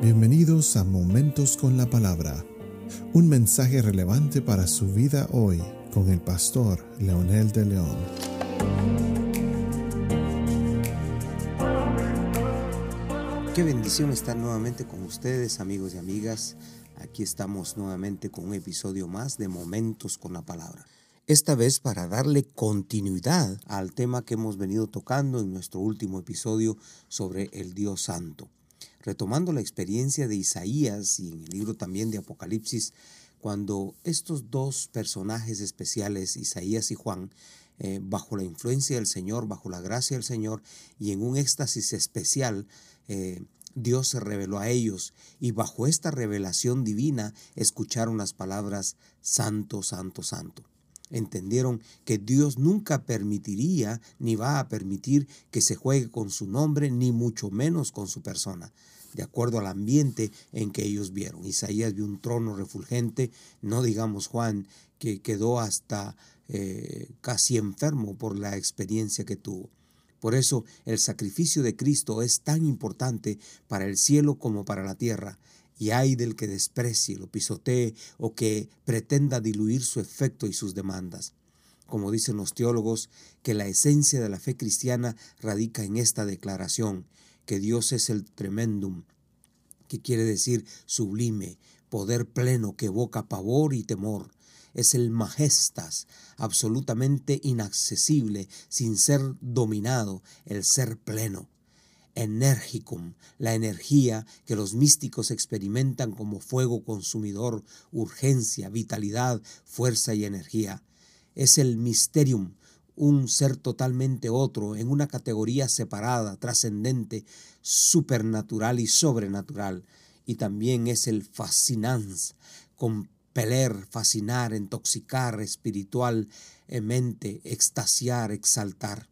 Bienvenidos a Momentos con la Palabra, un mensaje relevante para su vida hoy con el pastor Leonel de León. Qué bendición estar nuevamente con ustedes, amigos y amigas. Aquí estamos nuevamente con un episodio más de Momentos con la Palabra. Esta vez para darle continuidad al tema que hemos venido tocando en nuestro último episodio sobre el Dios Santo retomando la experiencia de Isaías y en el libro también de Apocalipsis, cuando estos dos personajes especiales, Isaías y Juan, eh, bajo la influencia del Señor, bajo la gracia del Señor y en un éxtasis especial, eh, Dios se reveló a ellos y bajo esta revelación divina escucharon las palabras Santo, Santo, Santo entendieron que Dios nunca permitiría ni va a permitir que se juegue con su nombre, ni mucho menos con su persona, de acuerdo al ambiente en que ellos vieron. Isaías vio un trono refulgente, no digamos Juan, que quedó hasta eh, casi enfermo por la experiencia que tuvo. Por eso el sacrificio de Cristo es tan importante para el cielo como para la tierra y hay del que desprecie, lo pisotee o que pretenda diluir su efecto y sus demandas. Como dicen los teólogos, que la esencia de la fe cristiana radica en esta declaración, que Dios es el tremendum, que quiere decir sublime, poder pleno que evoca pavor y temor. Es el majestas, absolutamente inaccesible, sin ser dominado, el ser pleno energicum, la energía que los místicos experimentan como fuego consumidor, urgencia, vitalidad, fuerza y energía. Es el mysterium, un ser totalmente otro, en una categoría separada, trascendente, supernatural y sobrenatural. Y también es el fascinans, compeler, fascinar, intoxicar, espiritual, mente, extasiar, exaltar.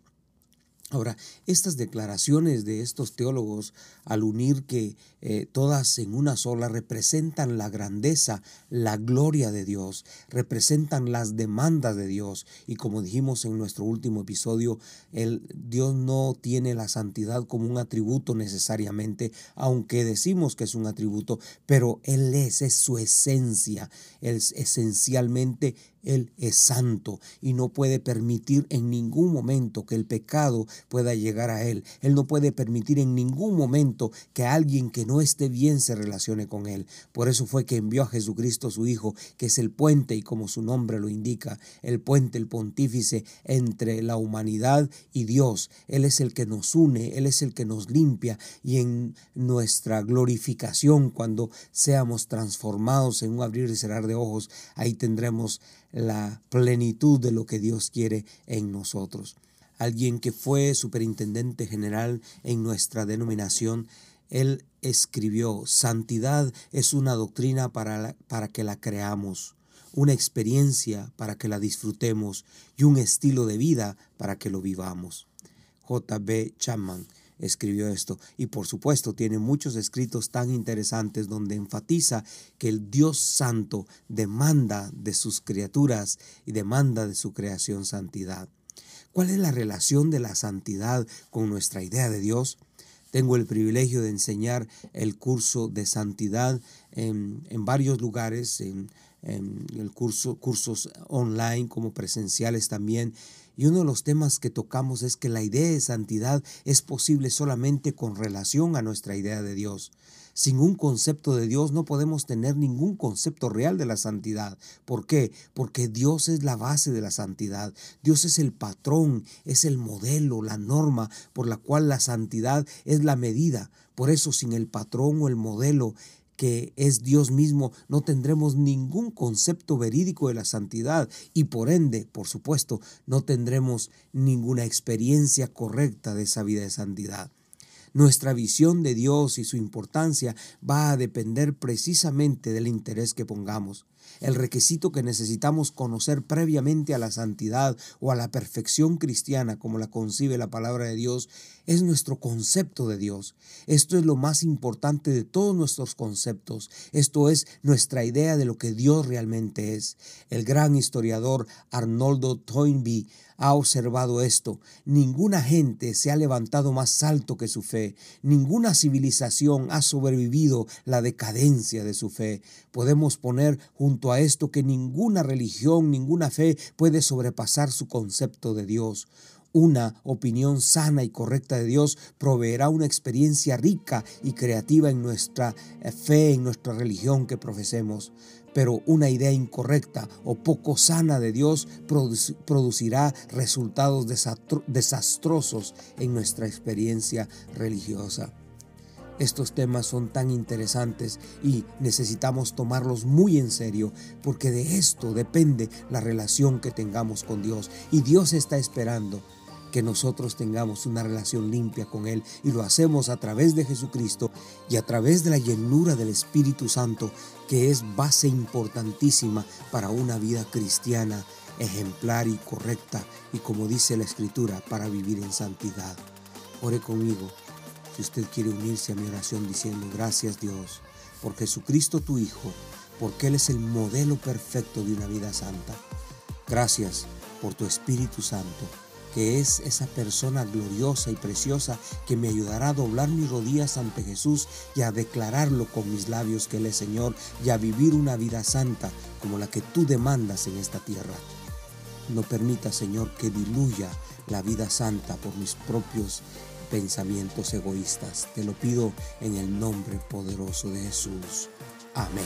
Ahora, estas declaraciones de estos teólogos, al unir que eh, todas en una sola, representan la grandeza, la gloria de Dios, representan las demandas de Dios. Y como dijimos en nuestro último episodio, el, Dios no tiene la santidad como un atributo necesariamente, aunque decimos que es un atributo, pero Él es, es su esencia, es esencialmente él es santo y no puede permitir en ningún momento que el pecado pueda llegar a Él. Él no puede permitir en ningún momento que alguien que no esté bien se relacione con Él. Por eso fue que envió a Jesucristo su Hijo, que es el puente y como su nombre lo indica, el puente, el pontífice entre la humanidad y Dios. Él es el que nos une, Él es el que nos limpia y en nuestra glorificación, cuando seamos transformados en un abrir y cerrar de ojos, ahí tendremos la plenitud de lo que Dios quiere en nosotros. Alguien que fue superintendente general en nuestra denominación, él escribió, santidad es una doctrina para, para que la creamos, una experiencia para que la disfrutemos y un estilo de vida para que lo vivamos. J. B. Chapman escribió esto. Y por supuesto tiene muchos escritos tan interesantes donde enfatiza que el Dios Santo demanda de sus criaturas y demanda de su creación santidad. ¿Cuál es la relación de la santidad con nuestra idea de Dios? Tengo el privilegio de enseñar el curso de santidad en, varios lugares, en, en el curso, cursos online como presenciales también. Y uno de los temas que tocamos es que la idea de santidad es posible solamente con relación a nuestra idea de Dios. Sin un concepto de Dios no podemos tener ningún concepto real de la santidad. ¿Por qué? Porque Dios es la base de la santidad. Dios es el patrón, es el modelo, la norma por la cual la santidad es la medida. Por eso sin el patrón o el modelo que es Dios mismo, no tendremos ningún concepto verídico de la santidad y por ende, por supuesto, no tendremos ninguna experiencia correcta de esa vida de santidad. Nuestra visión de Dios y su importancia va a depender precisamente del interés que pongamos. El requisito que necesitamos conocer previamente a la santidad o a la perfección cristiana como la concibe la palabra de Dios es nuestro concepto de Dios. Esto es lo más importante de todos nuestros conceptos. Esto es nuestra idea de lo que Dios realmente es. El gran historiador Arnoldo Toynbee ha observado esto. Ninguna gente se ha levantado más alto que su fe. Ninguna civilización ha sobrevivido la decadencia de su fe. Podemos poner junto a esto que ninguna religión, ninguna fe puede sobrepasar su concepto de Dios. Una opinión sana y correcta de Dios proveerá una experiencia rica y creativa en nuestra eh, fe, en nuestra religión que profesemos. Pero una idea incorrecta o poco sana de Dios producirá resultados desastrosos en nuestra experiencia religiosa. Estos temas son tan interesantes y necesitamos tomarlos muy en serio porque de esto depende la relación que tengamos con Dios y Dios está esperando que nosotros tengamos una relación limpia con Él y lo hacemos a través de Jesucristo y a través de la llenura del Espíritu Santo, que es base importantísima para una vida cristiana ejemplar y correcta y como dice la Escritura, para vivir en santidad. Ore conmigo si usted quiere unirse a mi oración diciendo gracias Dios por Jesucristo tu Hijo, porque Él es el modelo perfecto de una vida santa. Gracias por tu Espíritu Santo que es esa persona gloriosa y preciosa que me ayudará a doblar mis rodillas ante Jesús y a declararlo con mis labios que Él es Señor y a vivir una vida santa como la que tú demandas en esta tierra. No permita, Señor, que diluya la vida santa por mis propios pensamientos egoístas. Te lo pido en el nombre poderoso de Jesús. Amén.